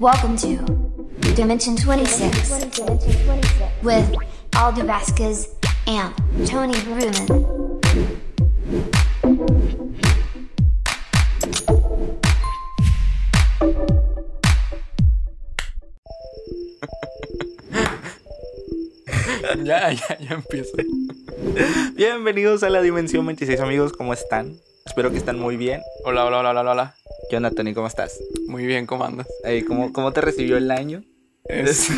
Welcome to Dimension 26 with Aldo Vasquez and Tony Bruman. Ya, ya, ya empiezo. Bienvenidos a la Dimensión 26, amigos. ¿Cómo están? Espero que están muy bien. Hola, hola, hola, hola, hola. ¿Qué onda, Tony? ¿Cómo estás? Muy bien, ¿cómo andas? Ey, ¿cómo, ¿Cómo te recibió el año? Es-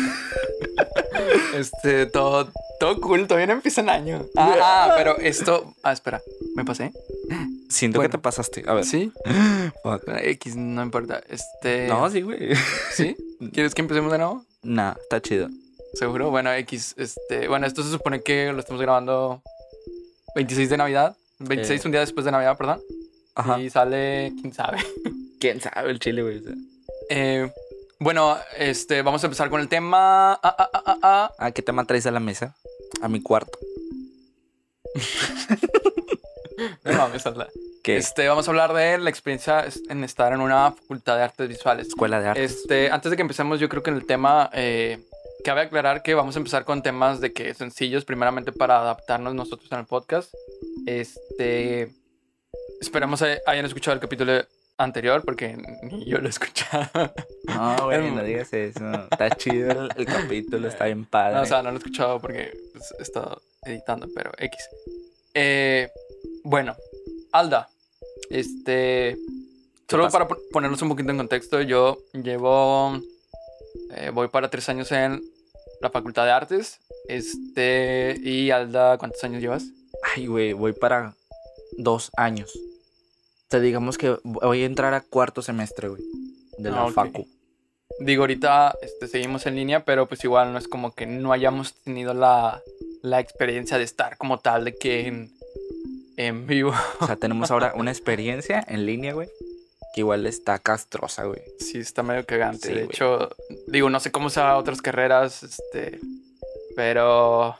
este, todo, todo cool, todavía no empieza el año. Ah, ah, pero esto. Ah, espera, ¿me pasé? Siento Bueno. que te pasaste. A ver. ¿Sí? Fuck. X, no importa. Este. No, sí, güey. ¿Sí? ¿Quieres que empecemos de nuevo? nah, está chido. Seguro. Bueno, X, este. Bueno, esto se supone que lo estamos grabando 26 de Navidad. 26, Eh. un día después de Navidad, perdón. Ajá. Y sale, quién sabe. ¿Quién sabe el chile, güey? Eh, bueno, este, vamos a empezar con el tema. Ah, ah, ah, ah, ah. Ah, ¿qué tema traes a la mesa? A mi cuarto. No mames, hazla. ¿Qué? Este, vamos a hablar de la experiencia en estar en una facultad de artes visuales. Escuela de arte. Este, antes de que empecemos, yo creo que en el tema, eh, cabe aclarar que vamos a empezar con temas de que sencillos, primeramente para adaptarnos nosotros en el podcast. Este, esperamos que hayan escuchado el capítulo anterior, porque ni yo lo he escuchado. No, güey, Em. no digas eso. Está chido el, el capítulo, está bien padre. No, o sea, no lo he escuchado porque pues, he estado editando, pero X. Eh, bueno, Alda, este. Solo pasa? para po- ponernos un poquito en contexto, yo llevo. eh, voy para tres años en la Facultad de Artes. Este. Y Alda, ¿cuántos años llevas? Ay, güey, voy para dos años. Sea, digamos que voy a entrar a cuarto semestre, güey. De la Ah, facu. Digo, ahorita este, seguimos en línea, pero pues igual no es como que no hayamos tenido la, la experiencia de estar como tal, de que en, en vivo. O sea, tenemos ahora una experiencia en línea, güey. Que igual está castrosa, güey. Sí, está medio cagante. Sí, de güey. hecho, digo, no sé cómo sea otras carreras, este, pero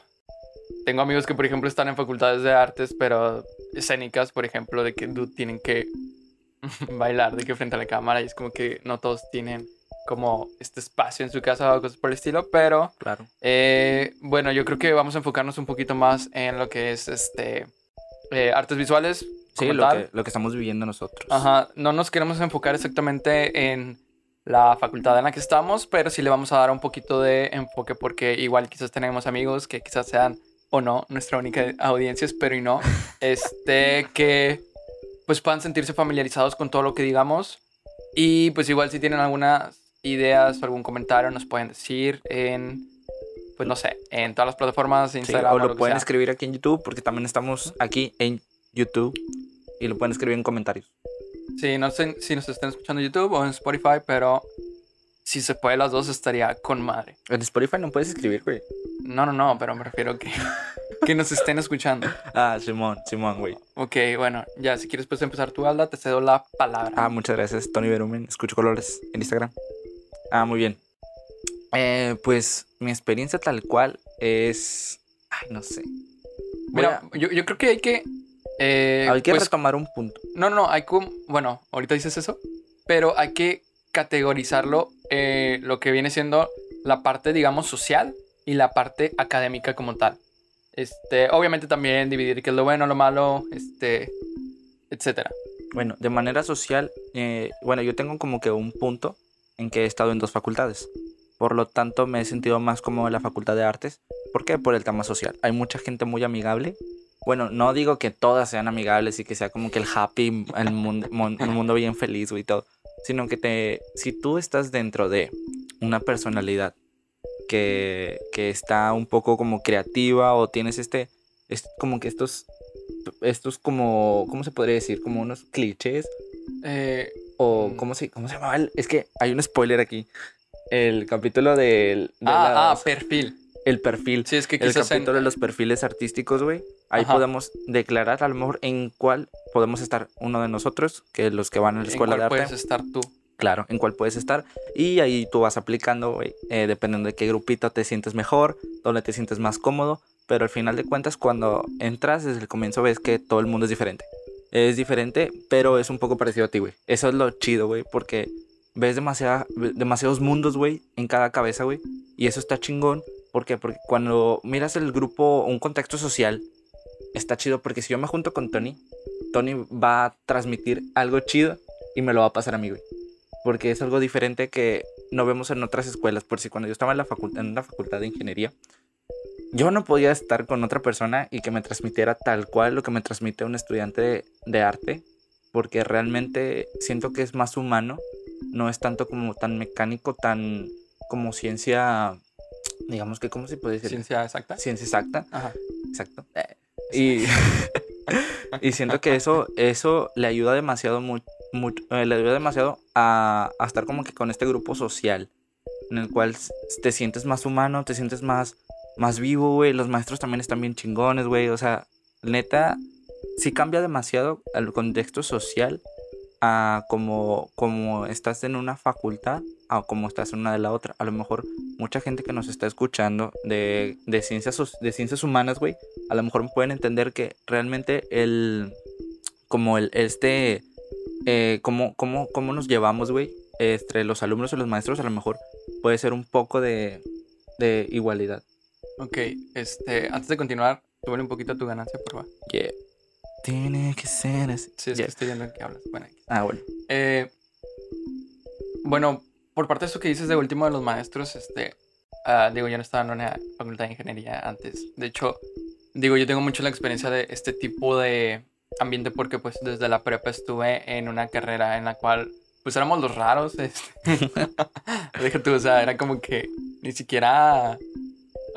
tengo amigos que, por ejemplo, están en facultades de artes, pero escénicas, por ejemplo, de que dude, tienen que bailar de que frente a la cámara y es como que no todos tienen como este espacio en su casa o cosas por el estilo, pero Claro. eh, bueno, yo creo que vamos a enfocarnos un poquito más en lo que es este eh, artes visuales. Sí, que, lo que estamos viviendo nosotros. Ajá, no nos queremos enfocar exactamente en la facultad en la que estamos, pero sí le vamos a dar un poquito de enfoque porque igual quizás tenemos amigos que quizás sean o no nuestra única audiencia, espero y no, este, que pues puedan sentirse familiarizados con todo lo que digamos y pues igual si tienen algunas ideas o algún comentario nos pueden decir en, pues no sé, en todas las plataformas, Sí, Instagram o lo lo que pueden sea. escribir aquí en YouTube, porque también estamos aquí en YouTube. Y lo pueden escribir en comentarios. Sí, no sé si nos están escuchando en YouTube o en Spotify, pero si se puede las dos estaría con madre. En Spotify no puedes escribir, güey. No, no, no, pero me refiero que, que nos estén escuchando. Ah, Simón, Simón, güey. Ok, bueno, ya, si quieres pues empezar tú, Alda, te cedo la palabra. Ah, muchas gracias, Tony Berumen. Escucho colores en Instagram. Ah, muy bien. Eh, pues mi experiencia tal cual es. Ay, no sé. Mira, yo, yo creo que hay que... eh, hay que pues, retomar un punto. no, no, no, hay que... Bueno, ahorita dices eso, pero hay que categorizarlo eh, lo que viene siendo la parte, digamos, social y la parte académica como tal. Este, obviamente también dividir qué es lo bueno, lo malo, este, etcétera. Bueno, de manera social, eh, bueno, yo tengo como que un punto en que he estado en dos facultades. Por lo tanto, me he sentido más como en la facultad de artes. ¿Por qué? Por el tema social. Hay mucha gente muy amigable. Bueno, no digo que todas sean amigables y que sea como que el happy, el mundo, un mundo bien feliz y todo. Sino que te, si tú estás dentro de una personalidad que, que está un poco como creativa o tienes este, es como que estos, estos como, ¿cómo se podría decir? Como unos clichés Eh, o Mm. ¿cómo se, cómo se llamaba? Es que hay un spoiler aquí. El capítulo del de ah, ah, perfil. El perfil. Sí, es que El quizás en- capítulo de los perfiles artísticos, güey. Ahí Ajá. podemos declarar a lo mejor en cuál podemos estar uno de nosotros, que los que van a la en escuela cuál de arte. puedes estar tú. Claro, en cuál puedes estar. Y ahí tú vas aplicando, güey, eh, dependiendo de qué grupito te sientes mejor, dónde te sientes más cómodo. Pero al final de cuentas, cuando entras desde el comienzo, ves que todo el mundo es diferente. Es diferente, pero es un poco parecido a ti, güey. Eso es lo chido, güey, porque ves demasiada, demasiados mundos, güey, en cada cabeza, güey. Y eso está chingón. ¿Por qué? Porque cuando miras el grupo, un contexto social, está chido. Porque si yo me junto con Tony, Tony va a transmitir algo chido y me lo va a pasar a mí, güey. Porque es algo diferente que no vemos en otras escuelas. Por si cuando yo estaba en la facultad, en la facultad de ingeniería, yo no podía estar con otra persona y que me transmitiera tal cual lo que me transmite un estudiante de, de arte. Porque realmente siento que es más humano. No es tanto como tan mecánico, tan como ciencia. Digamos que, ¿cómo se puede decir? Ciencia exacta. Ciencia exacta. Ajá. Exacto. Y, y siento que eso, eso le ayuda demasiado, mu- mu- eh, le ayuda demasiado a, a estar como que con este grupo social, en el cual te sientes más humano, te sientes más, más vivo, güey. Los maestros también están bien chingones, güey. O sea, neta, sí cambia demasiado el contexto social a como, como estás en una facultad a como estás en una de la otra. A lo mejor mucha gente que nos está escuchando de, de ciencias, de ciencias humanas, güey, a lo mejor pueden entender que realmente el, como el, este, eh, cómo, cómo, cómo nos llevamos, güey, entre los alumnos y los maestros, a lo mejor puede ser un poco de, de igualdad. Ok, este, antes de continuar, súbele un poquito tu ganancia, por favor. Yeah. Tiene que ser así. Sí, es Yeah. que estoy viendo que hablas. Bueno. Ah, bueno. Eh, bueno, por parte de eso que dices de último de los maestros, este, ah, digo, yo no estaba en una facultad de ingeniería antes. De hecho, digo, yo tengo mucho la experiencia de este tipo de ambiente porque pues desde la prepa estuve en una carrera en la cual pues éramos los raros. Este. Deja tú, o sea, era como que ni siquiera,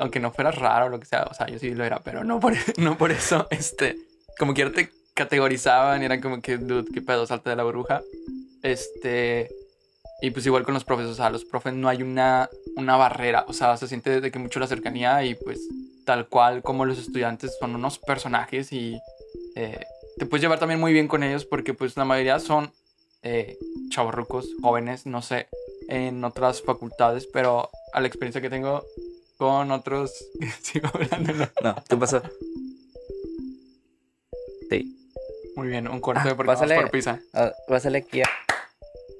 aunque no fueras raro lo que sea, o sea, yo sí lo era, pero no por, no por eso, este, como que te categorizaban y eran como que, dude, qué pedo, salte de la burbuja. Este, y pues igual con los profes, o sea, los profes no hay una, una barrera, o sea, se siente de que mucho la cercanía y pues tal cual como los estudiantes son unos personajes y eh, te puedes llevar también muy bien con ellos porque pues la mayoría son eh, jóvenes, no sé, en otras facultades, pero a la experiencia que tengo con otros... Sigo hablando, ¿no? No, ¿qué pasó? Sí. Muy bien, un corte Ah, porque vamos pásale. por pizza. Ah, pásale aquí. a-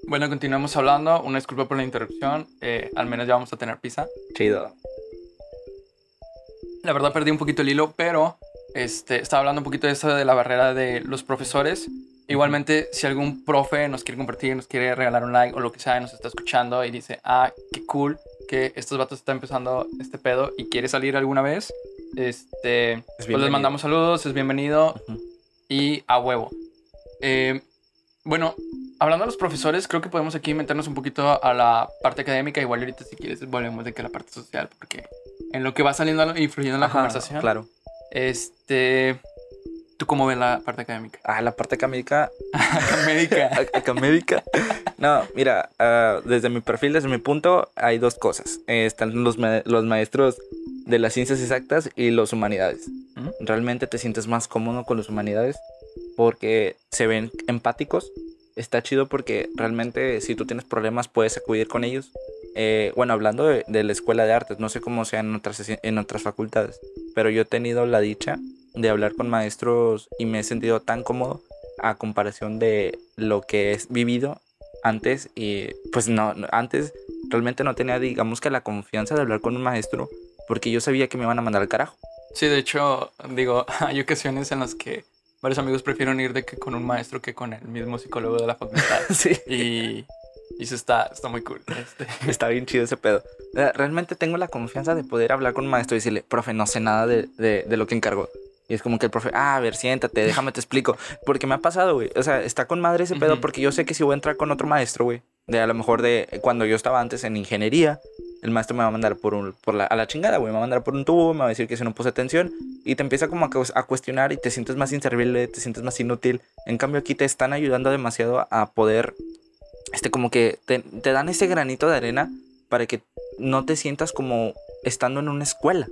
Bueno, continuamos hablando. Una disculpa por la interrupción. eh, al menos ya vamos a tener pizza. Chido. La verdad perdí un poquito el hilo, pero este, estaba hablando un poquito de eso de la barrera de los profesores. Igualmente, si algún profe nos quiere compartir, nos quiere regalar un like o lo que sea, nos está escuchando y dice, ah, qué cool que estos vatos están empezando este pedo y quiere salir alguna vez, este, pues les mandamos saludos, es bienvenido Ujú. Y a huevo. Eh, bueno, hablando de los profesores, creo que podemos aquí meternos un poquito a la parte académica. Igual ahorita si quieres volvemos de que la parte social, porque en lo que va saliendo influyendo en la Ajá, conversación. Claro. Este, ¿tú cómo ves la parte académica? Ah, la parte académica. Académica. académica. No, mira, ah, desde mi perfil, desde mi punto, hay dos cosas. Eh, están los, ma- los maestros de las ciencias exactas y los humanidades. Realmente te sientes más cómodo con los humanidades porque se ven empáticos. Está chido porque realmente si tú tienes problemas puedes acudir con ellos. Eh, bueno, hablando de, de la escuela de artes, no sé cómo sea en otras, en otras facultades, pero yo he tenido la dicha de hablar con maestros y me he sentido tan cómodo a comparación de lo que he vivido antes y pues no- antes realmente no tenía digamos que la confianza de hablar con un maestro porque yo sabía que me iban a mandar al carajo. Sí, de hecho, digo, hay ocasiones en las que varios amigos prefieren ir de que con un maestro que con el mismo psicólogo de la facultad. sí. Y, y eso está, está muy cool. Este, Está bien chido ese pedo. Eh, Realmente tengo la confianza de poder hablar con un maestro y decirle, profe, no sé nada de, de, de lo que encargó. Y es como que el profe, ah, a ver, siéntate, déjame te explico. Porque me ha pasado, güey. O sea, está con madre ese pedo Ujú. porque yo sé que si voy a entrar con otro maestro, güey, de a lo mejor de cuando yo estaba antes en ingeniería, el maestro me va a mandar por, un, por la, a la chingada, güey. Me va a mandar por un tubo, me va a decir que si no puse atención y te empieza como a, cu- a cuestionar y te sientes más inservible, te sientes más inútil. En cambio, aquí te están ayudando demasiado a poder, este, como que te, te dan ese granito de arena para que no te sientas como estando en una escuela.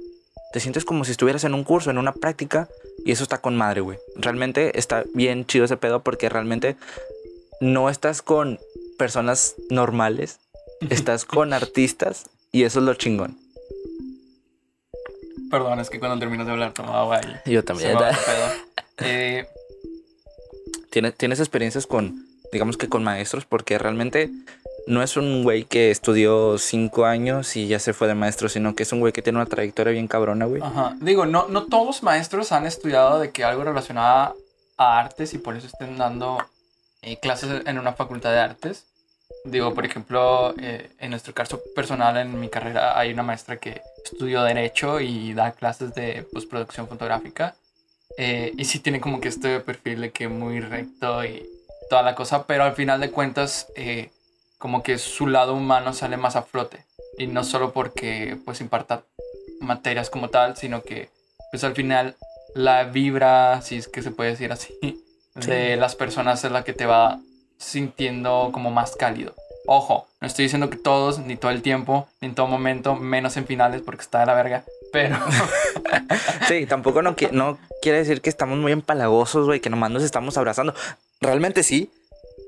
Te sientes como si estuvieras en un curso, en una práctica, y eso está con madre, güey. Realmente está bien chido ese pedo porque realmente no estás con personas normales, estás con artistas y eso es lo chingón. perdón, es que cuando terminas de hablar tomaba agua y Yo también. Eh, ¿Tienes, tienes experiencias con, digamos que con maestros, porque realmente no es un güey que estudió cinco años y ya se fue de maestro, sino que es un güey que tiene una trayectoria bien cabrona, güey. Ajá. Digo, no, no todos los maestros han estudiado de que algo relacionado a artes y por eso estén dando eh, clases en una facultad de artes. Digo, por ejemplo, eh, en nuestro caso personal, en mi carrera, hay una maestra que estudió Derecho y da clases de postproducción fotográfica. Eh, y sí tiene como que este perfil de que muy recto y toda la cosa, pero al final de cuentas, eh, como que su lado humano sale más a flote. Y no solo porque pues imparta materias como tal, sino que pues al final la vibra, si es que se puede decir así, de las personas es la que te va sintiendo como más cálido. Ojo, no estoy diciendo que todos, ni todo el tiempo, ni en todo momento, menos en finales porque está de la verga, pero... sí, tampoco no, no quiere decir que estamos muy empalagosos, güey, que nomás nos estamos abrazando. Realmente sí,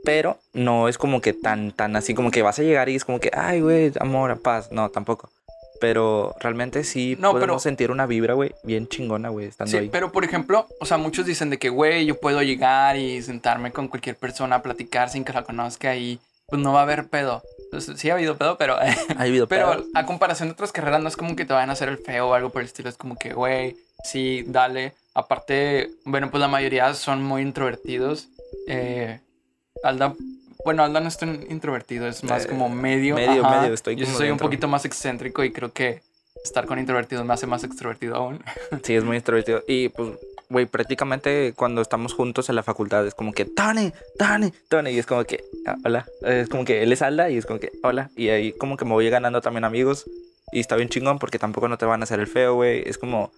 pero no es como que tan, tan así como que vas a llegar y es como que, ay, güey, amor, paz. No, tampoco. Pero realmente sí no, podemos sentir una vibra, güey, bien chingona, güey, estando sí, Pero, por ejemplo, o sea, muchos dicen de que, güey, yo puedo llegar y sentarme con cualquier persona a platicar sin que la conozca y pues no va a haber pedo. Pues, sí ha habido pedo, pero... ha habido Pero a comparación de otras carreras no es como que te vayan a hacer el feo o algo por el estilo. Es como que, güey, sí, dale. Aparte, bueno, pues la mayoría son muy introvertidos. Eh, Alda bueno, Alda no es tan introvertido, es más como medio. Medio, medio, estoy Yo soy un poquito más excéntrico y creo que estar con introvertidos me hace más extrovertido aún. Sí, es muy extrovertido. Y pues, güey, prácticamente cuando estamos juntos en la facultad es como que, Tony, Tony, Tony. Y es como que, ah, hola. Es como que él es Alda y es como que, hola. Y ahí como que me voy ganando también amigos. Y está bien chingón porque tampoco no te van a hacer el feo, güey. Es como,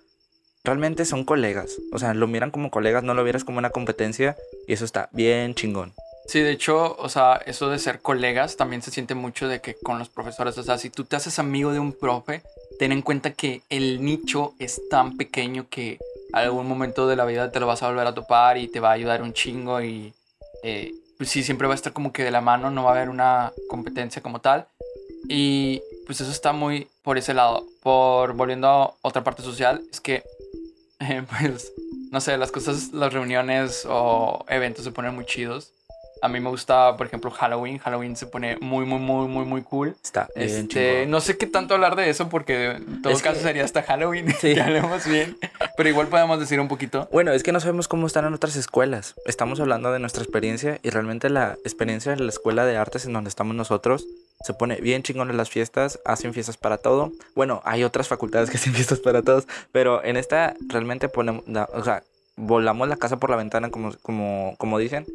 realmente son colegas. O sea, lo miran como colegas, no lo vieras como una competencia. Y eso está bien chingón. Sí, de hecho, o sea, eso de ser colegas también se siente mucho de que con los profesores, o sea, si tú te haces amigo de un profe, ten en cuenta que el nicho es tan pequeño que algún momento de la vida te lo vas a volver a topar y te va a ayudar un chingo y eh, pues sí, siempre va a estar como que de la mano, no va a haber una competencia como tal. Y pues eso está muy por ese lado. Por volviendo a otra parte social, es que eh, pues no sé, las cosas, las reuniones o eventos se ponen muy chidos. A mí me gusta, por ejemplo, Halloween. Halloween se pone muy, muy, muy, muy, muy cool. Está este, No sé qué tanto hablar de eso porque en todo caso sería hasta Halloween. Sí. que hablemos bien. Pero igual podemos decir un poquito. Bueno, es que no sabemos cómo están en otras escuelas. Estamos hablando de nuestra experiencia y realmente la experiencia en la escuela de artes en donde estamos nosotros se pone bien chingón en las fiestas, hacen fiestas para todo. Bueno, hay otras facultades que hacen fiestas para todos, pero en esta realmente ponemos, o sea, volamos la casa por la ventana como, como, como dicen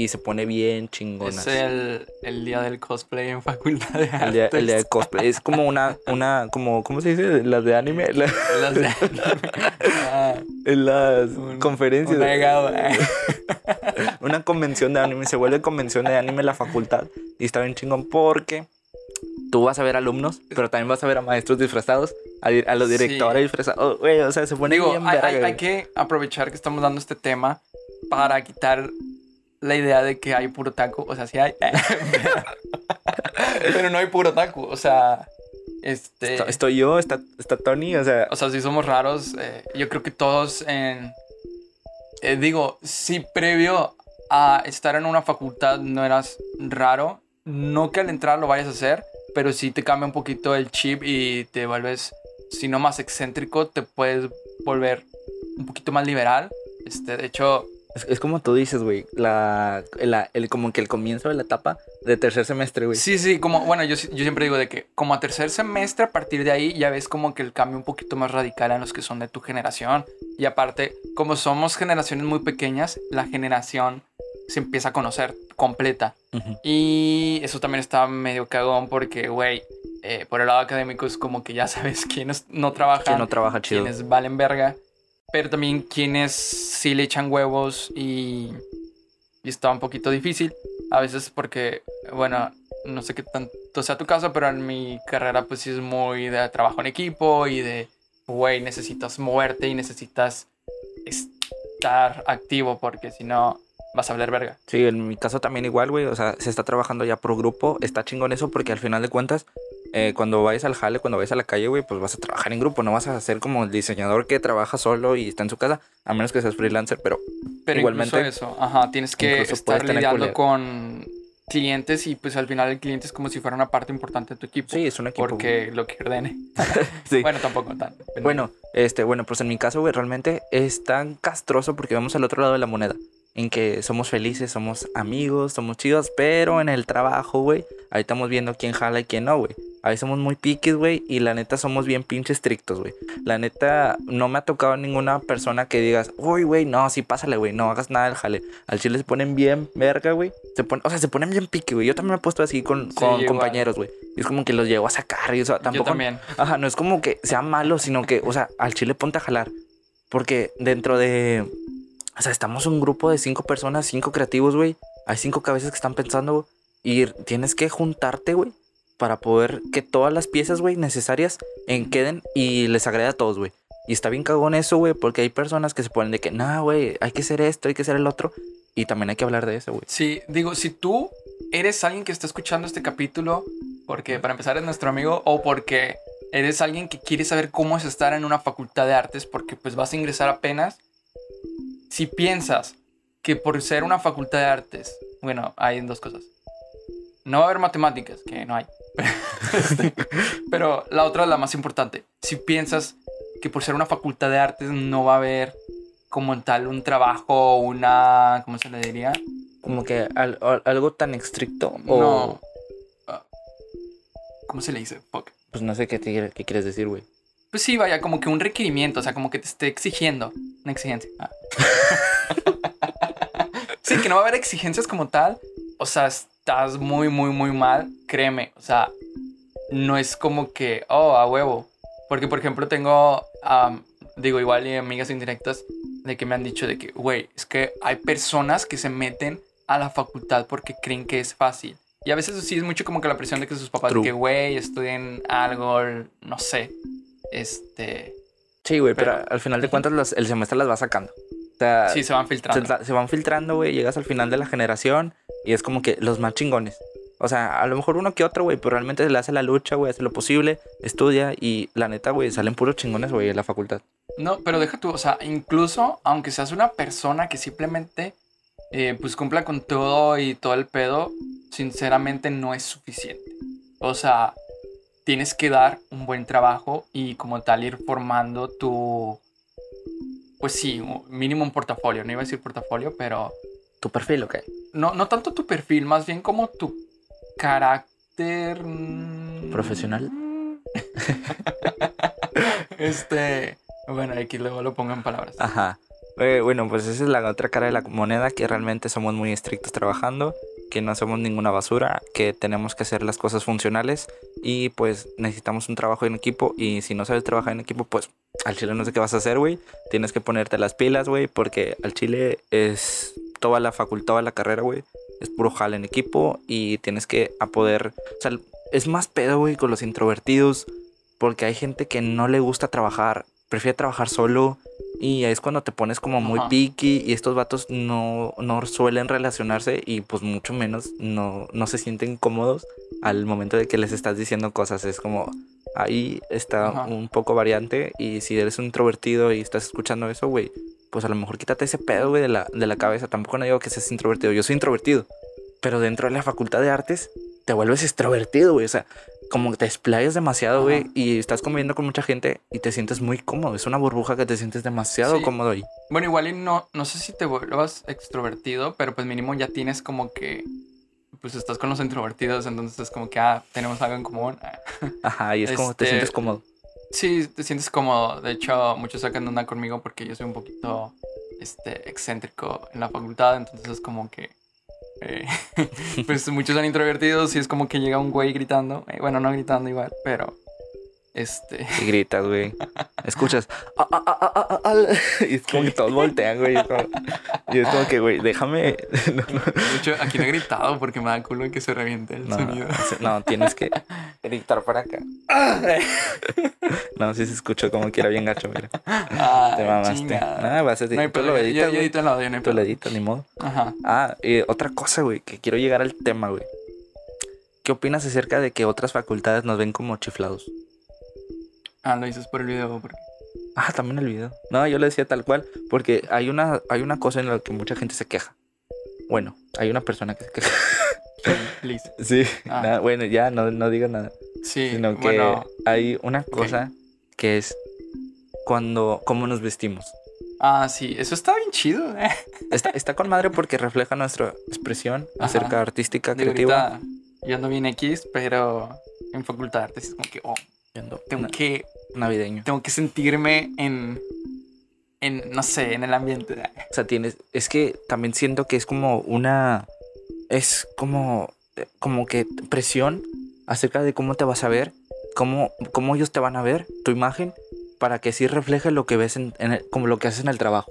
y se pone bien chingona. Es el, el, día del cosplay en facultad de artes. El día, el día del cosplay. Es como una, una, como, ¿cómo se dice? Las de anime. Las de anime. Ah, en las conferencias. Eh. una convención de anime. Se vuelve convención de anime en la facultad. Y está bien chingón porque tú vas a ver alumnos, pero también vas a ver a maestros disfrazados, a, los directores disfrazados. o sea, se pone Digo, bien hay, hay, que aprovechar que estamos dando este tema para quitar la idea de que hay puro taco. O sea, sí hay. pero no hay puro taco. O sea, este. Estoy yo, está, está Tony, o sea. O sea, si somos raros. Eh, yo creo que todos en. Eh, digo, si previo a estar en una facultad no eras raro, no que al entrar lo vayas a hacer, pero sí te cambia un poquito el chip y te vuelves, si no más excéntrico, te puedes volver un poquito más liberal. Este, de hecho, es, como tú dices, güey, la, el, como que el comienzo de la etapa de tercer semestre, güey. Sí, sí, como, bueno, yo, yo siempre digo de que como a tercer semestre, a partir de ahí ya ves como que el cambio un poquito más radical en los que son de tu generación. Y aparte, como somos generaciones muy pequeñas, la generación se empieza a conocer completa. Y eso también está medio cagón porque, güey, eh, por el lado académico es como que ya sabes quiénes no trabajan. ¿Quién no trabaja chido? Quiénes valen verga pero también quienes sí le echan huevos y, y está un poquito difícil. A veces porque, bueno, no sé qué tanto sea tu caso, pero en mi carrera pues sí es muy de trabajo en equipo y de, güey, necesitas moverte y necesitas estar activo porque si no vas a hablar verga. Sí, en mi caso también igual, güey, o sea, se está trabajando ya por grupo, está chingón eso porque al final de cuentas eh, cuando vayas al jale, cuando vayas a la calle, güey, pues vas a trabajar en grupo, no vas a ser como el diseñador que trabaja solo y está en su casa, a menos que seas freelancer, pero, pero igualmente eso, ajá, tienes que estar lidiando con clientes y pues al final el cliente es como si fuera una parte importante de tu equipo. Sí, es un equipo. Porque lo que ordene. Sí. Bueno, tampoco tan. pero- Bueno, este, bueno, pues en mi caso, güey, realmente es tan castroso porque vemos al otro lado de la moneda. En que somos felices, somos amigos, somos chidos, pero en el trabajo, güey, ahí estamos viendo quién jala y quién no, güey. Ahí somos muy piquis, güey, y la neta somos bien pinche estrictos, güey. La neta, no me ha tocado ninguna persona que digas, uy, güey, no, sí, pásale, güey, no hagas nada del jale. Al chile se ponen bien verga, güey. Se ponen, o sea, se ponen bien piqui, güey. Yo también me he puesto así con, Sí, con igual. compañeros, güey. Y es como que los llevo a sacar, y o sea, Yo tampoco. también. Ajá, no es como que sea malo, sino que, o sea, al chile ponte a jalar. Porque dentro de. O sea, estamos un grupo de cinco personas, cinco creativos, güey. Hay cinco cabezas que están pensando. Y tienes que juntarte, güey. Para poder que todas las piezas, güey, necesarias en queden y les agrade a todos, güey. Y está bien cagón eso, güey, porque hay personas que se ponen de que, nah, güey, hay que hacer esto, hay que hacer el otro. Y también hay que hablar de eso, güey. Sí, digo, si tú eres alguien que está escuchando este capítulo, porque para empezar es nuestro amigo, o porque eres alguien que quiere saber cómo es estar en una facultad de artes, porque pues vas a ingresar apenas, si piensas que por ser una facultad de artes, bueno, hay dos cosas. No va a haber matemáticas, que no hay. Este, pero la otra, la más importante, si piensas que por ser una facultad de artes no va a haber como tal un trabajo, una, ¿cómo se le diría? Como que al- al- algo tan estricto. O, No. Ah, ¿Cómo se le dice? Fuck. Pues no sé qué, te- qué quieres decir, güey. Pues sí, vaya, como que un requerimiento, o sea, como que te esté exigiendo. Una exigencia. Ah. sí, que no va a haber exigencias como tal. O sea, estás muy, muy, muy mal. Créeme. O sea, no es como que, oh, a huevo. Porque, por ejemplo, tengo, am, digo, igual y amigas indirectas de que me han dicho de que, güey, es que hay personas que se meten a la facultad porque creen que es fácil. Y a veces sí es mucho como que la presión de que sus papás, de que, güey, estudien algo, no sé. Este. Sí, güey, pero, Pero- al final de cuentas el semestre las va sacando. O sea, Sí, se van se, filtrando. se van filtrando, güey, llegas al final de la generación y es como que los más chingones. O sea, a lo mejor uno que otro, güey, pero realmente le hace la lucha, güey, hace lo posible, estudia y la neta, güey, salen puros chingones, güey, en la facultad. No, pero deja tú, o sea, incluso aunque seas una persona que simplemente eh, pues cumpla con todo y todo el pedo, sinceramente no es suficiente. O sea, tienes que dar un buen trabajo y como tal ir formando tu, pues sí, mínimo un portafolio. No iba a decir portafolio, pero ¿Tu perfil, ok? no, no tanto tu perfil, más bien como tu carácter mm, ¿Profesional? este, bueno, aquí luego lo pongo en palabras. Ajá. Eh, bueno, pues esa es la otra cara de la moneda, que realmente somos muy estrictos trabajando, que no somos ninguna basura, que tenemos que hacer las cosas funcionales y pues necesitamos un trabajo en equipo y si no sabes trabajar en equipo, pues al chile no sé qué vas a hacer, güey. Tienes que ponerte las pilas, güey, porque al chile es toda la facultad, toda la carrera, güey. Es puro en equipo y tienes que a poder... O sea, es más pedo, güey, con los introvertidos, porque hay gente que no le gusta trabajar, prefiere trabajar solo y es cuando te pones como muy Ajá. picky y estos vatos no, no suelen relacionarse y pues mucho menos no, no se sienten cómodos al momento de que les estás diciendo cosas. Es como ahí está Ajá. un poco variante y si eres un introvertido y estás escuchando eso, güey, pues a lo mejor quítate ese pedo, güey, de la, de la cabeza. Tampoco no digo que seas introvertido, yo soy introvertido. Pero dentro de la facultad de artes te vuelves extrovertido, güey. O sea, como que te explayas demasiado, güey, y estás conviviendo con mucha gente y te sientes muy cómodo. Es una burbuja que te sientes demasiado Sí. cómodo ahí. Bueno, igual y no, no sé si te vuelvas extrovertido, pero pues mínimo ya tienes como que, pues estás con los introvertidos, entonces es como que, ah, tenemos algo en común. Ajá, y es como te Este- sientes cómodo. Sí, te sientes cómodo. De hecho, muchos sacan de onda conmigo porque yo soy un poquito, este, excéntrico en la facultad, entonces es como que, eh, pues muchos son introvertidos y es como que llega un güey gritando, eh, bueno, no gritando igual, pero, este, Y gritas, güey. Escuchas. "Ah, ah, ah, ah, ah, ah", y es como que todos voltean, güey. Y es como, y es como que, güey, déjame. No, no, de hecho, aquí no he gritado porque me da culo que se reviente el no, sonido. no, tienes que gritar para acá. No, sí se escuchó como que era bien gacho, mira. Te mamaste. Ah, vas a No hay tú lo pedo, yo- editas, yo güey. edito el audio, no hay Tú lo editas, ni modo. Ajá. Ah, y otra cosa, güey, que quiero llegar al tema, güey. ¿Qué opinas acerca de que otras facultades nos ven como chiflados? Ah, lo dices por el video. porque- Ah, también el video. No, yo lo decía tal cual, porque hay una, hay una cosa en la que mucha gente se queja. Bueno, hay una persona que se queja. Liz. Sí, Ah. nada, bueno, ya no, no digo nada. Sí, sino que bueno. hay una cosa que es cuando, cómo nos vestimos. Ah, sí, eso está bien chido. eh. Está, está con madre porque refleja nuestra expresión Ajá. acerca artística, Digo, creativa. yo ando bien X, pero en facultad de artes es como que, oh, Tengo que, navideño. tengo que sentirme en, en, no sé, en el ambiente. O sea, tienes. Es que también siento que es como una. Es como. Como que presión acerca de cómo te vas a ver. Cómo, cómo ellos te van a ver, tu imagen. Para que sí refleje lo que ves en, en el- como lo que haces en el trabajo.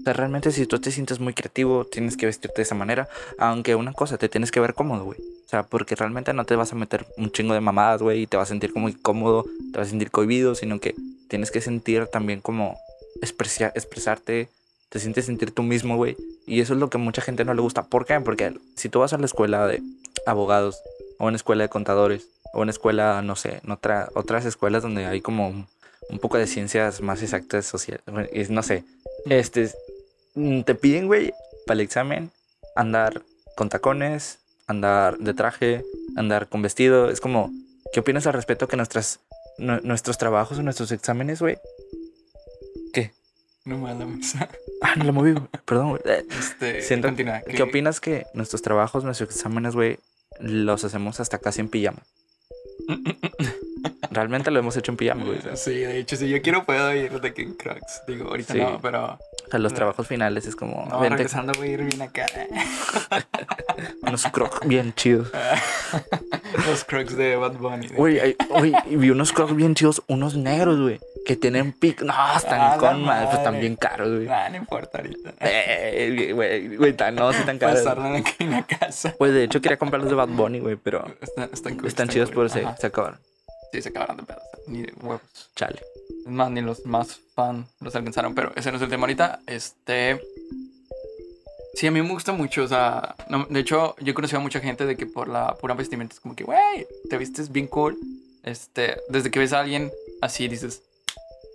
O sea, realmente si tú te sientes muy creativo, tienes que vestirte de esa manera. Aunque una cosa, te tienes que ver cómodo, güey. O sea, porque realmente no te vas a meter un chingo de mamadas, güey, y te vas a sentir como incómodo, te vas a sentir cohibido, sino que tienes que sentir también como expresarte, te sientes sentir tú mismo, güey. Y eso es lo que a mucha gente no le gusta. ¿Por qué? Porque si tú vas a la escuela de abogados, o una escuela de contadores, o una escuela, no sé, en otra, otras escuelas donde hay como un, un poco de ciencias más exactas sociales, no sé, este, mm, te piden, güey, para el examen, andar con tacones, andar de traje, andar con vestido. Es como, ¿qué opinas al respecto que nuestras, nu- nuestros trabajos o nuestros exámenes, güey? ¿Qué? No me la mesa. Ah, no lo moví. Perdón, güey. Este, Siento- continúa, ¿Qué opinas que nuestros trabajos, nuestros exámenes, güey, los hacemos hasta casi en pijama? Realmente lo hemos hecho en pijama, güey. O Sí, de hecho, si yo quiero puedo ir de en Crocs. Digo, ahorita Sí. no, pero sea, los trabajos finales es como, no, vente, regresando voy a ir bien acá. unos crocs bien chidos. Los Crocs de Bad Bunny. Güey, güey, vi unos crocs bien chidos, unos negros, güey, que tienen pic. No, están Ah, con madre, pues están bien caros, güey. Ah, no importa ahorita. Eh, güey, güey, tan, no, sí tan caros. Pasarla aquí en la casa. Pues de hecho quería comprarlos de Bad Bunny, güey, pero Están, están, cool, están chidos, cool. pero se, se acabaron. Sí, se acabaron de pedos. Ni de huevos. Chale. Es más, ni los más fan los alcanzaron, pero ese no es el tema ahorita. Este. Sí, a mí me gusta mucho. O sea, no- de hecho, yo he conocido a mucha gente de que por la pura vestimenta es como que, güey, te vistes bien cool. Este, desde que ves a alguien así dices,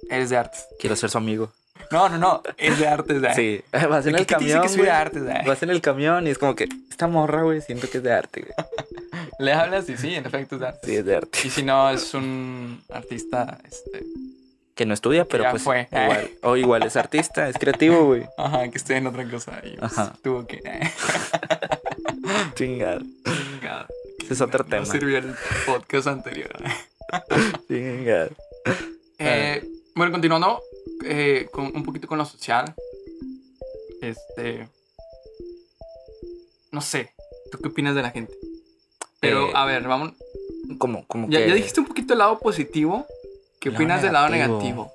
eres de artes. Quiero ser su amigo. No, no, no, es de artes. ¿eh? Sí, vas en ¿Qué el te dice camión, que soy de artes? eh? Vas en el camión y es como que esta morra, güey, siento que es de arte, güey. Le hablas y sí, en efecto es de artes. Sí, es de arte. Y si no, es un artista, este, Que no estudia, pero ya pues fue. igual. O igual es artista, es creativo, güey. ajá, que esté en otra cosa. Y pues, Ajá. tuvo que. eh, Chingado. chingado. Ese es otro No tema. sirvió el podcast anterior. Chingado. Eh, bueno, continuando eh, con, un poquito con lo social. Este. No sé. ¿Tú qué opinas de la gente? Pero, Eh, a ver, vamos. Como, como Ya, que. ya dijiste un poquito el lado positivo. ¿Qué Lado opinas del lado negativo. negativo?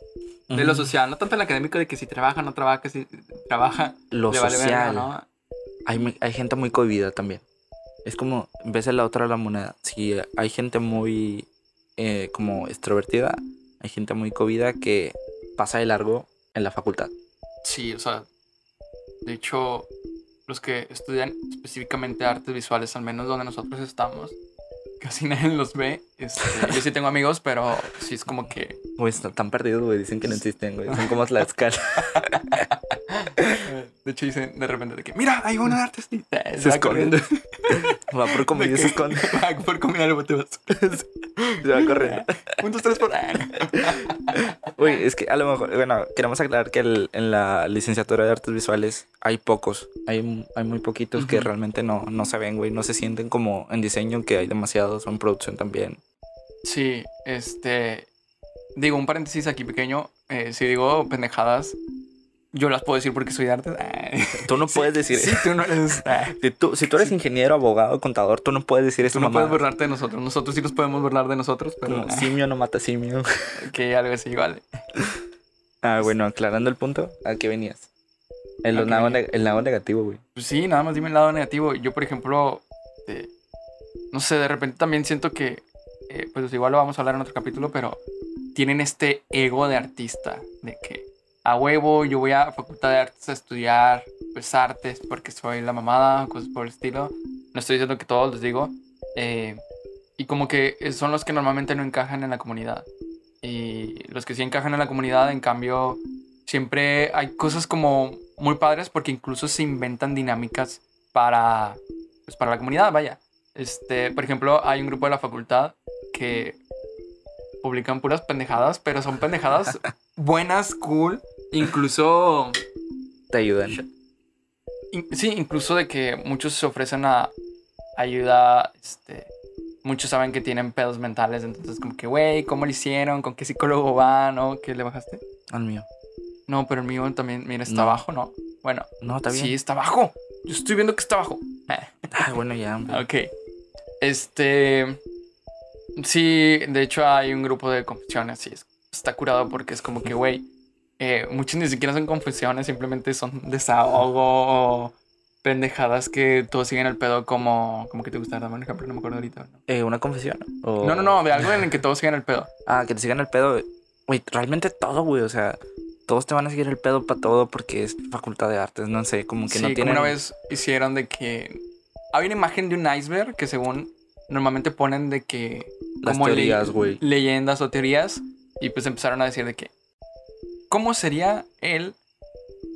De lo social, no tanto el académico de que si trabaja, no trabaja, que si trabaja, Lo le vale verga, social. ¿no? hay, hay gente muy cohibida también. Es como, de la otra la moneda, si hay gente muy eh, como extrovertida, hay gente muy cohibida que pasa de largo en la facultad. Sí, o sea, de hecho, los que estudian específicamente artes visuales, al menos donde nosotros estamos, casi nadie los ve. Este, yo sí tengo amigos, pero sí es como que... Güey, están tan perdidos, güey, dicen que no existen, güey. Son como la escala. De hecho, dicen de repente de que, mira, hay uno de artes. Y se, Se esconde. Va por comida y se esconde. Va por comida luego te vas. Se va corriendo. Un, dos, tres por... Güey, es que a lo mejor, bueno, queremos aclarar que el- en la licenciatura de artes visuales hay pocos, hay, hay muy poquitos que realmente no, no se ven, güey, no se sienten como en diseño, que hay demasiados, o en producción también. Sí, este. Digo, un paréntesis aquí pequeño. eh, si digo pendejadas, yo las puedo decir porque soy de arte. Tú no puedes decir Sí, tú no eres. ah, Si tú, si tú eres ingeniero, abogado, contador, tú no puedes decir Tú eso, no mamá. puedes burlarte de nosotros. Nosotros sí nos podemos burlar de nosotros, pero. Como simio no mata simio. que algo así, vale. Ah, bueno, aclarando el punto, ¿a qué venías? El, ¿A qué lado, el lado negativo, güey. Pues sí, nada más dime el lado negativo. Yo, por ejemplo, eh, no sé, de repente también siento que, eh, pues igual lo vamos a hablar en otro capítulo, pero tienen este ego de artista, de que a huevo yo voy a Facultad de Artes a estudiar, pues artes, porque soy la mamada, cosas por el estilo. No estoy diciendo que todos les digo. eh, y como que son los que normalmente no encajan en la comunidad. Y los que sí encajan en la comunidad, en cambio, siempre hay cosas como muy padres porque incluso se inventan dinámicas para, pues, para la comunidad, vaya. Este, por ejemplo, hay un grupo de la facultad que publican puras pendejadas, pero son pendejadas buenas, cool, incluso Te ayudan. In- sí, incluso de que muchos se ofrecen a ayuda, este, muchos saben que tienen pedos mentales, entonces como que, güey, ¿cómo lo hicieron? ¿Con qué psicólogo van? ¿O qué le bajaste? Al mío. No, pero el mío también, mira, está No. abajo, ¿no? Bueno, No, está bien. sí, está abajo. Yo estoy viendo que está abajo. Ay, bueno, ya. hombre. Ok. Este, sí, de hecho hay un grupo de confesiones, sí, es- está curado porque es como que, güey, eh, muchos ni siquiera son confesiones, simplemente son desahogo o pendejadas que todos siguen el pedo como, como que te gusta, dame un ejemplo, no me acuerdo ahorita. ¿no? Eh, ¿Una confesión? O- No, no, no, de algo en el que todos siguen el pedo. Ah, que te sigan el pedo. Güey, realmente todo, güey. O sea, todos te van a seguir el pedo para todo porque es facultad de artes. No sé, como que sí, no tienen. como una vez hicieron de que hay una imagen de un iceberg que según normalmente ponen de que Las teorías, güey. leyendas o teorías y pues empezaron a decir de que cómo sería el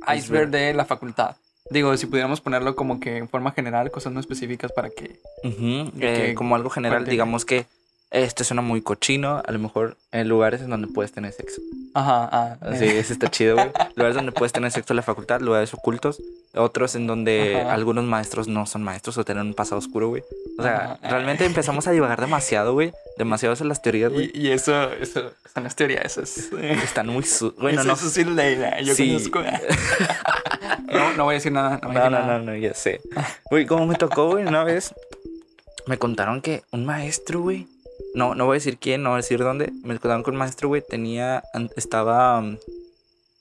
iceberg Iceberg. de la facultad. Digo, si pudiéramos ponerlo como que en forma general, cosas no específicas para que eh, como algo general, digamos que este suena muy cochino. A lo mejor en lugares en donde puedes tener sexo. ajá, ah, Sí, eh, ese está chido, güey. Lugares donde puedes tener sexo en la facultad, lugares ocultos. Otros en donde Ajá. algunos maestros no son maestros o tienen un pasado oscuro, güey. O sea, Ajá. realmente empezamos a divagar demasiado, güey. Demasiado en las teorías, güey. y, y eso, eso, eso no es teoría, eso es... Están muy... su- Bueno, eso, no. eso sí ley, yo Sí. conozco. no, no voy a decir nada. No, voy a No, decir no, nada. no, no, ya sé. Güey, como me tocó, güey, una vez me contaron que un maestro, güey. No, no voy a decir quién, no voy a decir dónde. Me contaron que un maestro, güey, tenía. Estaba. um,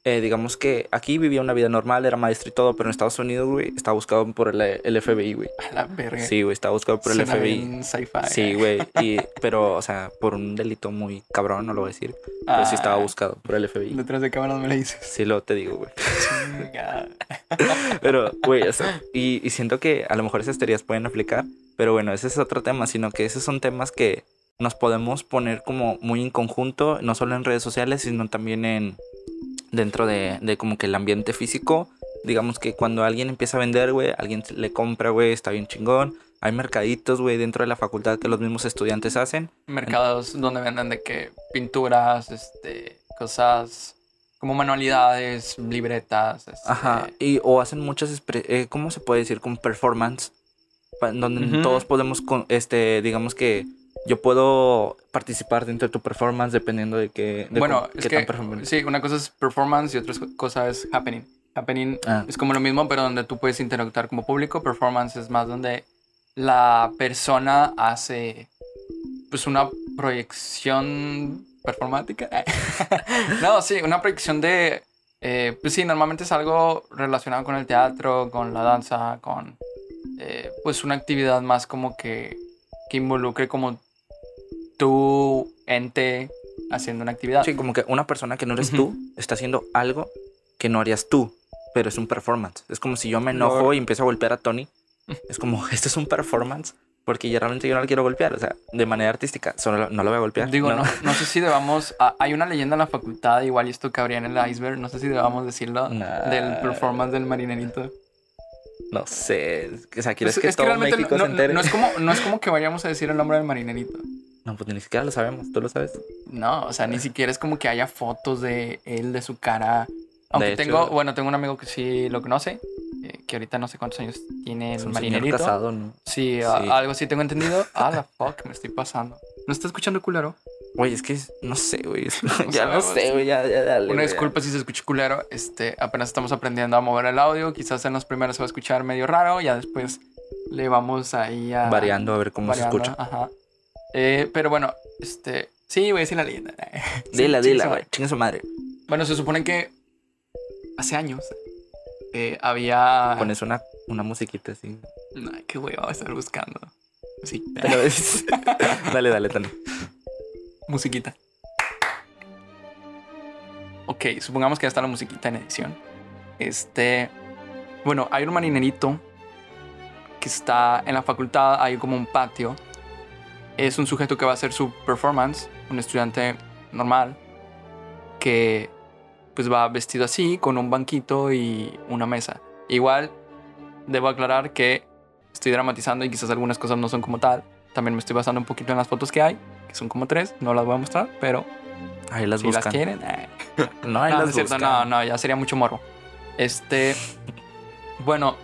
eh, digamos que aquí vivía una vida normal, era maestro y todo, pero en Estados Unidos, güey, estaba buscado por el, el FBI, güey. A la verga. Sí, güey, estaba buscado por el Suena FBI. Sí, güey. Y, pero, o sea, por un delito muy cabrón, no lo voy a decir. Pero sí estaba Ah, buscado por el FBI. Detrás de cámara no me lo dices. Sí, lo te digo, güey. Pero, güey, o sea, y, y siento que a lo mejor esas teorías pueden aplicar, pero bueno, ese es otro tema, sino que esos son temas que nos podemos poner como muy en conjunto, no solo en redes sociales, sino también en dentro de, de como que el ambiente físico. Digamos que cuando alguien empieza a vender, güey, alguien le compra, güey, está bien chingón. Hay mercaditos, güey, dentro de la facultad que los mismos estudiantes hacen. mercados donde venden de que pinturas, este, cosas como manualidades, libretas. este, Ajá, y o hacen muchas, eh, ¿cómo se puede decir? Como performance, donde todos podemos, con, este, digamos que yo puedo participar dentro de tu performance dependiendo de qué, de Bueno, es qué que tan sí, una cosa es performance y otra cosa es happening. Happening Ah. es como lo mismo, pero donde tú puedes interactuar como público. Performance es más donde la persona hace pues una proyección performática. no, sí, una proyección de... eh, pues sí, normalmente es algo relacionado con el teatro, con la danza, con eh, pues una actividad más como que, que involucre como tu ente haciendo una actividad. Sí, como que una persona que no eres Ujú. tú está haciendo algo que no harías tú, pero es un performance. Es como si yo me enojo Lord. y empiezo a golpear a Tony. Es como, esto es un performance porque ya realmente yo no lo quiero golpear, o sea, de manera artística, solo no lo voy a golpear. Digo, no, no sé si debamos. ah, hay una leyenda en la facultad, igual y esto cabría en el iceberg. No sé si debamos decirlo. Nah. Del performance del marinerito. No sé, o sea, ¿quieres Pues, que es que todo realmente México no, se entere? no es como, no es como que vayamos a decir el nombre del marinerito. No, pues ni siquiera lo sabemos, tú lo sabes. No, o sea, ni siquiera es como que haya fotos de él, de su cara. Aunque tengo, bueno, tengo un amigo que sí lo conoce, eh, que ahorita no sé cuántos años tiene Es el un señor marinerito. casado, ¿no? Sí, a- Sí. algo así tengo entendido. Ah, la fuck, me estoy pasando. ¿No está escuchando culero? Güey, es que no sé, güey. ya no sé, güey. Ya, ya, dale, Una disculpa si se escucha culero. Este, apenas estamos aprendiendo a mover el audio. Quizás en los primeros se va a escuchar medio raro. Ya después le vamos ahí a. Variando a ver cómo variando, se escucha. Ajá. Eh, pero bueno, este. Sí, voy a decir la leyenda. Sí, Dila, chingue dila, güey. Chinga su madre. Bueno, se supone que hace años eh, había. Pones una, una musiquita así. Ay, qué hueva va a estar buscando. Sí, Pero es- dale, dale, Tony. musiquita. Ok, supongamos que ya está la musiquita en edición. Este. Bueno, hay un marinerito que está en la facultad, hay como un patio. Es un sujeto que va a hacer su performance, un estudiante normal, que pues va vestido así, con un banquito y una mesa. Igual, debo aclarar que estoy dramatizando y quizás algunas cosas no son como tal. También me estoy basando un poquito en las fotos que hay, que son como tres, no las voy a mostrar, pero Ahí las si buscan. las quieren, eh. No, ahí no, no las es cierto, buscan. no, no, ya sería mucho morbo. Este, bueno,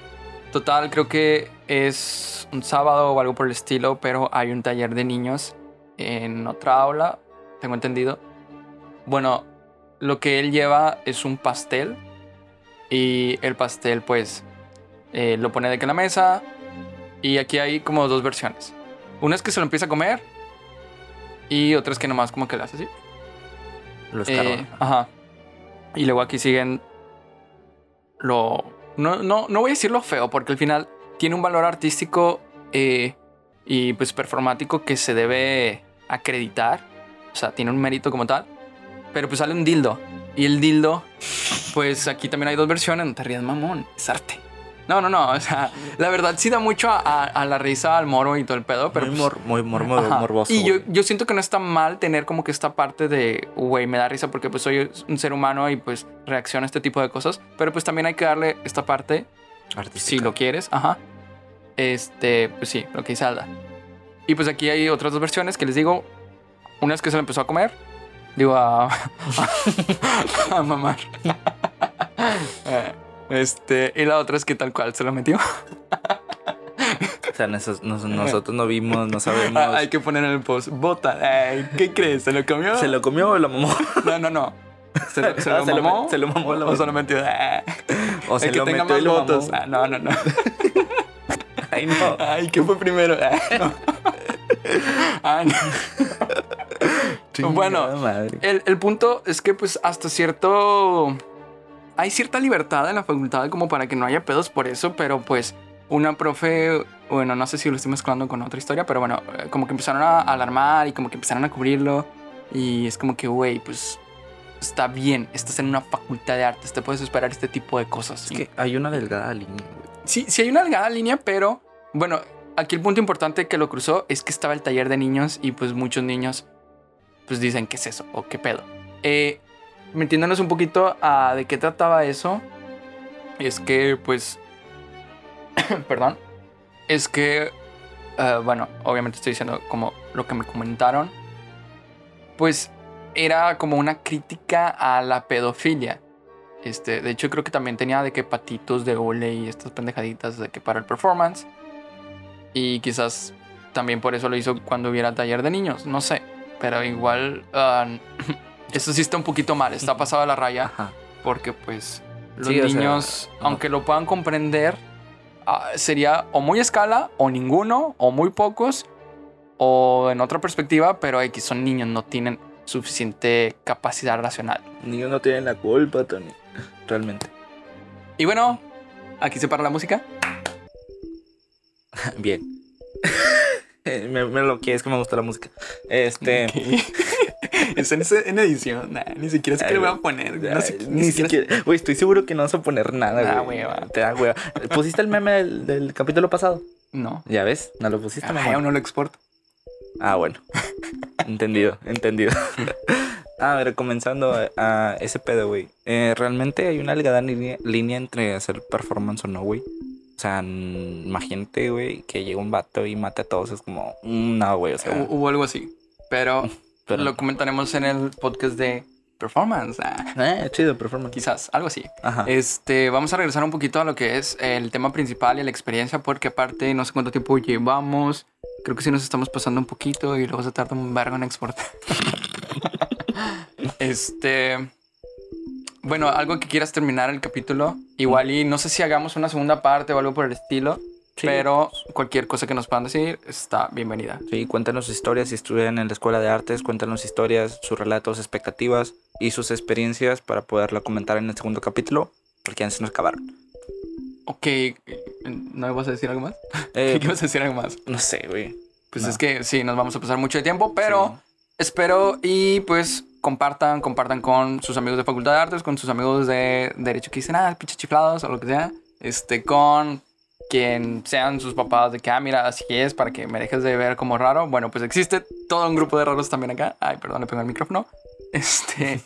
total, creo que es un sábado o algo por el estilo, pero hay un taller de niños en otra aula, tengo entendido. Bueno, lo que él lleva es un pastel y el pastel, pues, eh, lo pone de que en la mesa y aquí hay como dos versiones. Una es que se lo empieza a comer y otra es que nomás como que le hace así. Los Eh, ajá. Y luego aquí siguen lo... No, no, no voy a decir lo feo, porque al final tiene un valor artístico eh, y pues performático que se debe acreditar. O sea, tiene un mérito como tal. Pero pues sale un dildo. Y el dildo, pues aquí también hay dos versiones. No te rías, mamón. Es arte. No, no, no. O sea, la verdad sí da mucho a, a- a la risa, al moro y todo el pedo. Pero muy, pues, mor- muy mor- mor- morboso. Y yo, yo siento que no está mal tener como que esta parte de, güey, me da risa porque pues soy un ser humano y pues reacciona a este tipo de cosas. Pero pues también hay que darle esta parte, si Artística. lo quieres, ajá. Este, pues sí, lo que dice Alda. Y pues aquí hay otras dos versiones que les digo. Una es que se lo empezó a comer. Digo, a, a mamar. Eh, Este, y la otra es que tal cual se lo metió. O sea, nos- nos- nosotros no vimos, no sabemos. Ah, hay que poner en el post. Bota. Ay, ¿Qué crees? ¿Se lo comió? ¿Se lo comió o lo mamó? No, no, no. ¿Se lo, se lo Ah, se lo mamó? se lo mamó, lo ¿O se lo metió? Ah. O El se que lo tenga metió más votos. Ah, no, no, no. Ay, no. Ay, ¿qué fue primero? No. Ah, no. Bueno, madre. El, el punto es que pues hasta cierto... Hay cierta libertad en la facultad como para que no haya pedos por eso, pero pues una profe, bueno, no sé si lo estoy mezclando con otra historia, pero bueno, eh, como que empezaron a alarmar y como que empezaron a cubrirlo y es como que, güey, pues está bien, estás en una facultad de artes, te puedes esperar este tipo de cosas. Es que hay una delgada línea, güey. Sí, sí hay una delgada línea, pero bueno, aquí el punto importante que lo cruzó es que estaba el taller de niños y pues muchos niños pues dicen, ¿qué es eso? ¿O qué pedo? Eh, metiéndonos un poquito a de qué trataba eso, es que pues, perdón, es que, eh, bueno, obviamente estoy diciendo como lo que me comentaron, pues era como una crítica a la pedofilia. Este, de hecho, creo que también tenía de que patitos de ole y estas pendejaditas de que para el performance. Y quizás también por eso lo hizo cuando hubiera taller de niños, no sé. Pero igual, ah, eso sí está un poquito mal, está pasado a la raya. Ajá. Porque pues los Sí, o sea, niños, aunque lo puedan comprender, ah, sería o muy escala, o ninguno, o muy pocos, o en otra perspectiva, pero X son niños, no tienen suficiente capacidad racional. Niños no tienen la culpa, Tony. Realmente. Y bueno, aquí se para la música. Bien. me, me lo que es que me gusta la música. Este. en, en edición, nah, ni siquiera sé qué le voy a poner. no sé- ni siquiera. Güey, estoy seguro que no vas a poner nada, Ah, güey. hueva. Te da hueva. ¿Pusiste el meme del, del capítulo pasado? No. Ya ves, no lo pusiste, mamá. aún no lo exporto. Ah, bueno. entendido, entendido. a ver, comenzando a, a ese pedo, güey. Eh, realmente hay una delgada línea, línea entre hacer performance o no, güey. O sea, imagínate, güey, que llega un vato y mate a todos. Es como, mm, no, güey, o sea. Hu- Hubo algo así. Pero, pero- lo comentaremos en el podcast de performance. ah, Eh, chido, performance. quizás, algo así. Ajá. Este, vamos a regresar un poquito a lo que es el tema principal y la experiencia, porque aparte no sé cuánto tiempo llevamos. Creo que sí nos estamos pasando un poquito y luego se tarda un vergo en exportar. este. Bueno, algo que quieras terminar el capítulo. Igual y no sé si hagamos una segunda parte o algo por el estilo. Sí. Pero cualquier cosa que nos puedan decir está bienvenida. Sí, cuéntanos sus historias si estuvieran en la escuela de artes, cuéntanos historias, sus relatos, expectativas y sus experiencias para poderla comentar en el segundo capítulo, porque se nos acabaron. Ok, ¿no vas a decir algo más? Eh, ¿Qué vas a decir algo más? no sé, güey. Pues No. es que sí, nos vamos a pasar mucho de tiempo, pero espero y pues compartan, compartan con sus amigos de Facultad de Artes, con sus amigos de Derecho que dicen, ah, pinches chiflados o lo que sea, este, con quien sean sus papás de que, ah, mira, así es, para que me dejes de ver como raro. Bueno, pues existe todo un grupo de raros también acá. Ay, perdón, le pego el micrófono. Este,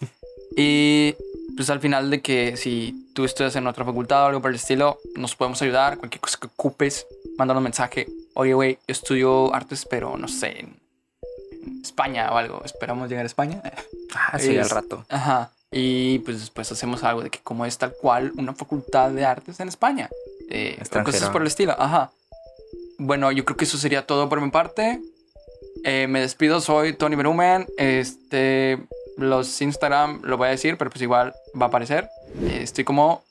y pues al final de que si tú estudias en otra facultad o algo por el estilo, nos podemos ayudar, cualquier cosa que ocupes, mandarnos mensaje. Oye, güey, yo estudio artes, pero no sé, en, España o algo. Esperamos llegar a España. Ah, sí, al Es- rato. Ajá. Y pues después hacemos algo de que como es tal cual una facultad de artes en España. Eh, o cosas por el estilo. Ajá. Bueno, yo creo que eso sería todo por mi parte. Eh, me despido, soy Tony Berumen. Este, los Instagram lo voy a decir, pero pues igual va a aparecer. Eh, estoy como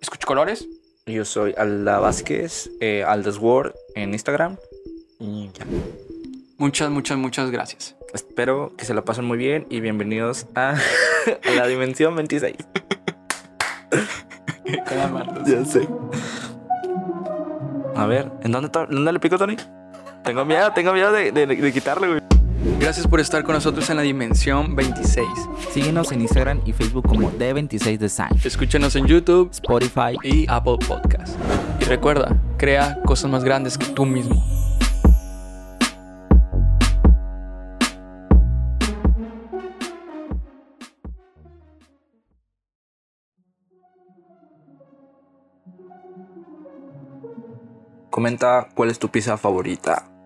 Escucho Colores. Yo soy Alda Vázquez, eh, Aldas World en Instagram. Y ya. Muchas, muchas, muchas gracias. Espero que se la pasen muy bien y bienvenidos a, a la dimensión 26. Ya sé. A ver, ¿en dónde, dónde le pico, Tony? Tengo miedo, tengo miedo de, de, de quitarle, güey. Gracias por estar con nosotros en la Dimensión 26. Síguenos en Instagram y Facebook como D26 Design, Escúchenos en YouTube Spotify y Apple Podcast. Y recuerda, crea cosas más grandes que tú mismo. Comenta cuál es tu pizza favorita.